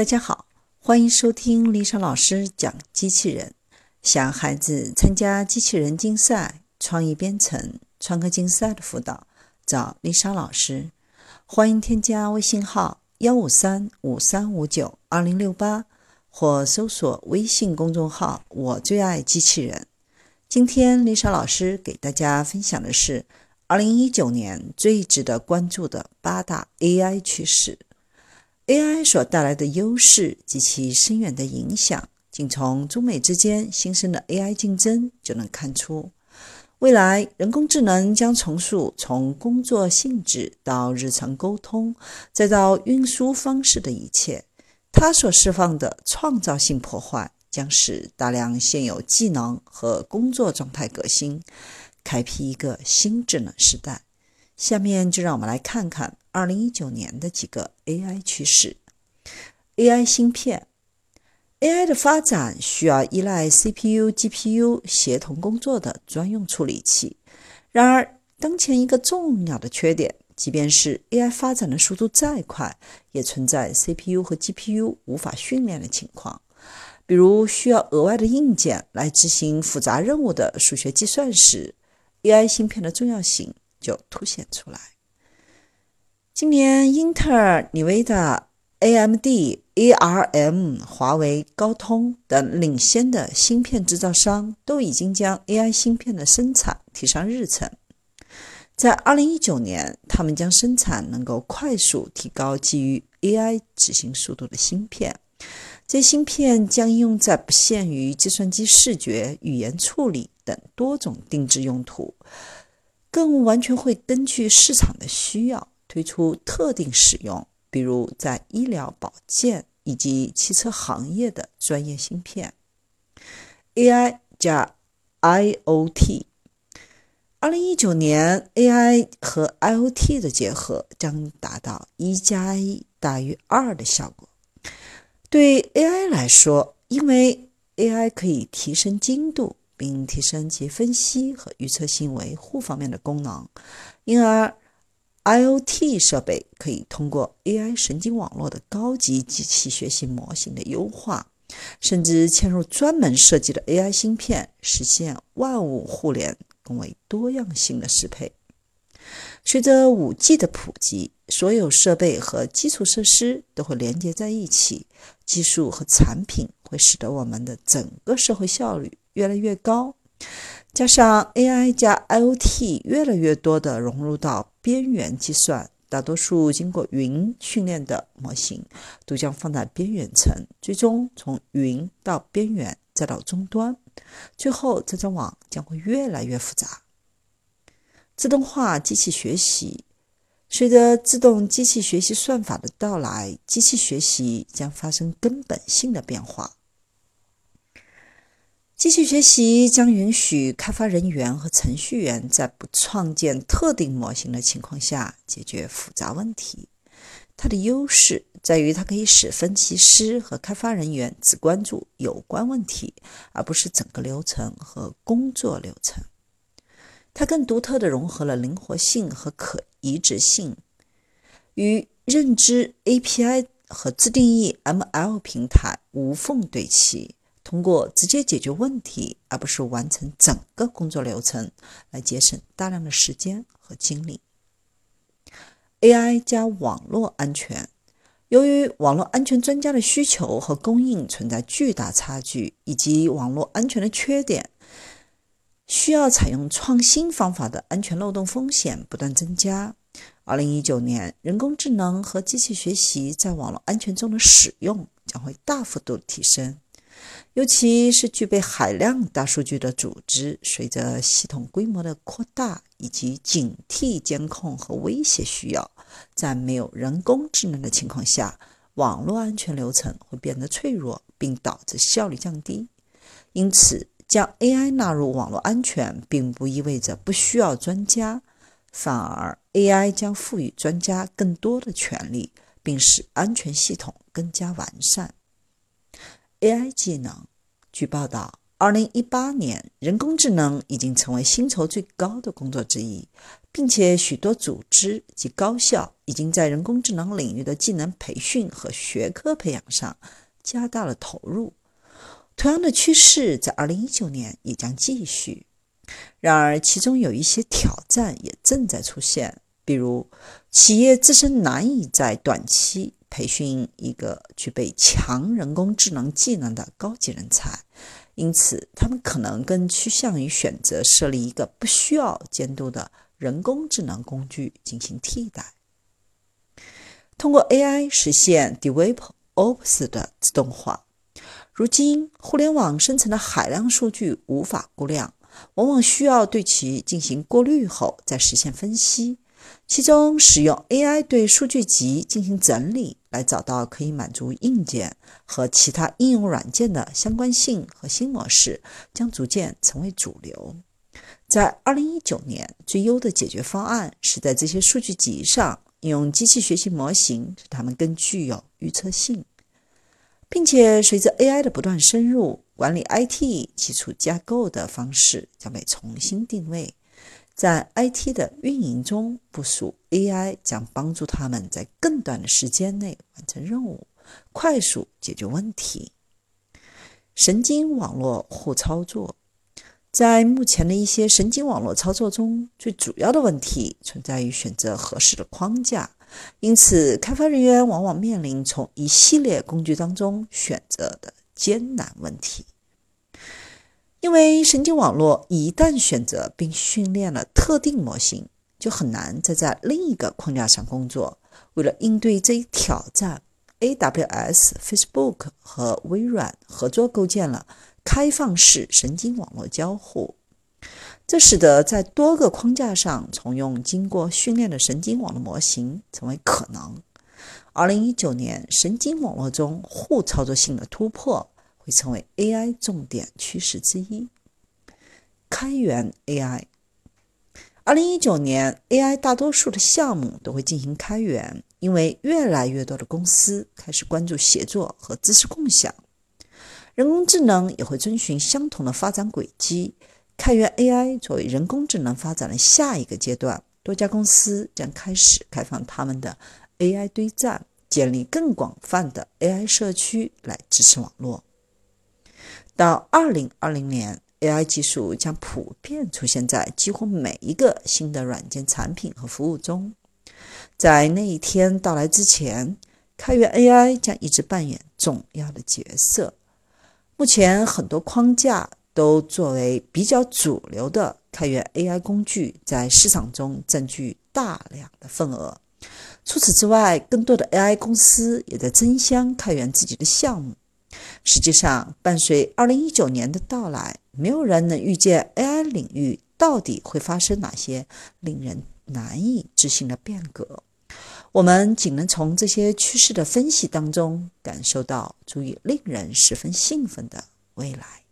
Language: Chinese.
大家好，欢迎收听丽莎老师讲机器人。想孩子参加机器人竞赛、创意编程、创客竞赛的辅导，找丽莎老师。欢迎添加微信号幺五三五三五九二零六八，或搜索微信公众号“我最爱机器人”。今天丽莎老师给大家分享的是二零一九年最值得关注的八大 AI 趋势。AI 所带来的优势及其深远的影响，仅从中美之间新生的 AI 竞争就能看出。未来，人工智能将重塑从工作性质到日常沟通，再到运输方式的一切。它所释放的创造性破坏，将使大量现有技能和工作状态革新，开辟一个新智能时代。下面就让我们来看看二零一九年的几个 AI 趋势。AI 芯片，AI 的发展需要依赖 CPU、GPU 协同工作的专用处理器。然而，当前一个重要的缺点，即便是 AI 发展的速度再快，也存在 CPU 和 GPU 无法训练的情况。比如，需要额外的硬件来执行复杂任务的数学计算时，AI 芯片的重要性。就凸显出来。今年，英特尔、尼维达、AMD、ARM、华为、高通等领先的芯片制造商都已经将 AI 芯片的生产提上日程。在2019年，他们将生产能够快速提高基于 AI 执行速度的芯片。这些芯片将应用在不限于计算机视觉、语言处理等多种定制用途。更完全会根据市场的需要推出特定使用，比如在医疗保健以及汽车行业的专业芯片。AI 加 IoT，二零一九年 AI 和 IoT 的结合将达到一加一大于二的效果。对 AI 来说，因为 AI 可以提升精度。并提升其分析和预测性维护方面的功能，因而 IoT 设备可以通过 AI 神经网络的高级机器学习模型的优化，甚至嵌入专门设计的 AI 芯片，实现万物互联，更为多样性的适配。随着 5G 的普及，所有设备和基础设施都会连接在一起，技术和产品会使得我们的整个社会效率。越来越高，加上 AI 加 IoT 越来越多的融入到边缘计算，大多数经过云训练的模型都将放在边缘层，最终从云到边缘再到终端，最后这张网将会越来越复杂。自动化机器学习，随着自动机器学习算法的到来，机器学习将发生根本性的变化。机器学习将允许开发人员和程序员在不创建特定模型的情况下解决复杂问题。它的优势在于，它可以使分析师和开发人员只关注有关问题，而不是整个流程和工作流程。它更独特地融合了灵活性和可移植性，与认知 API 和自定义 ML 平台无缝对齐。通过直接解决问题，而不是完成整个工作流程，来节省大量的时间和精力。AI 加网络安全，由于网络安全专家的需求和供应存在巨大差距，以及网络安全的缺点，需要采用创新方法的安全漏洞风险不断增加。二零一九年，人工智能和机器学习在网络安全中的使用将会大幅度提升。尤其是具备海量大数据的组织，随着系统规模的扩大以及警惕监控和威胁需要，在没有人工智能的情况下，网络安全流程会变得脆弱，并导致效率降低。因此，将 AI 纳入网络安全，并不意味着不需要专家，反而 AI 将赋予专家更多的权利，并使安全系统更加完善。AI 技能，据报道二零一八年，人工智能已经成为薪酬最高的工作之一，并且许多组织及高校已经在人工智能领域的技能培训和学科培养上加大了投入。同样的趋势在二零一九年也将继续。然而，其中有一些挑战也正在出现，比如企业自身难以在短期培训一个具备强人工智能技能的高级人才，因此他们可能更趋向于选择设立一个不需要监督的人工智能工具进行替代。通过 AI 实现 DevOps 的自动化。如今，互联网生成的海量数据无法估量，往往需要对其进行过滤后再实现分析。其中，使用 AI 对数据集进行整理，来找到可以满足硬件和其他应用软件的相关性和新模式，将逐渐成为主流。在2019年，最优的解决方案是在这些数据集上应用机器学习模型，使它们更具有预测性。并且，随着 AI 的不断深入，管理 IT 基础架构的方式将被重新定位。在 IT 的运营中部署 AI，将帮助他们在更短的时间内完成任务，快速解决问题。神经网络互操作，在目前的一些神经网络操作中，最主要的问题存在于选择合适的框架。因此，开发人员往往面临从一系列工具当中选择的艰难问题。因为神经网络一旦选择并训练了特定模型，就很难再在另一个框架上工作。为了应对这一挑战，AWS、Facebook 和微软合作构建了开放式神经网络交互。这使得在多个框架上重用经过训练的神经网络模型成为可能。二零一九年，神经网络中互操作性的突破会成为 AI 重点趋势之一。开源 AI，二零一九年 AI 大多数的项目都会进行开源，因为越来越多的公司开始关注协作和知识共享。人工智能也会遵循相同的发展轨迹。开源 AI 作为人工智能发展的下一个阶段，多家公司将开始开放他们的 AI 堆栈，建立更广泛的 AI 社区来支持网络。到2020年，AI 技术将普遍出现在几乎每一个新的软件产品和服务中。在那一天到来之前，开源 AI 将一直扮演重要的角色。目前，很多框架。都作为比较主流的开源 AI 工具，在市场中占据大量的份额。除此之外，更多的 AI 公司也在争相开源自己的项目。实际上，伴随2019年的到来，没有人能预见 AI 领域到底会发生哪些令人难以置信的变革。我们仅能从这些趋势的分析当中，感受到足以令人十分兴奋的未来。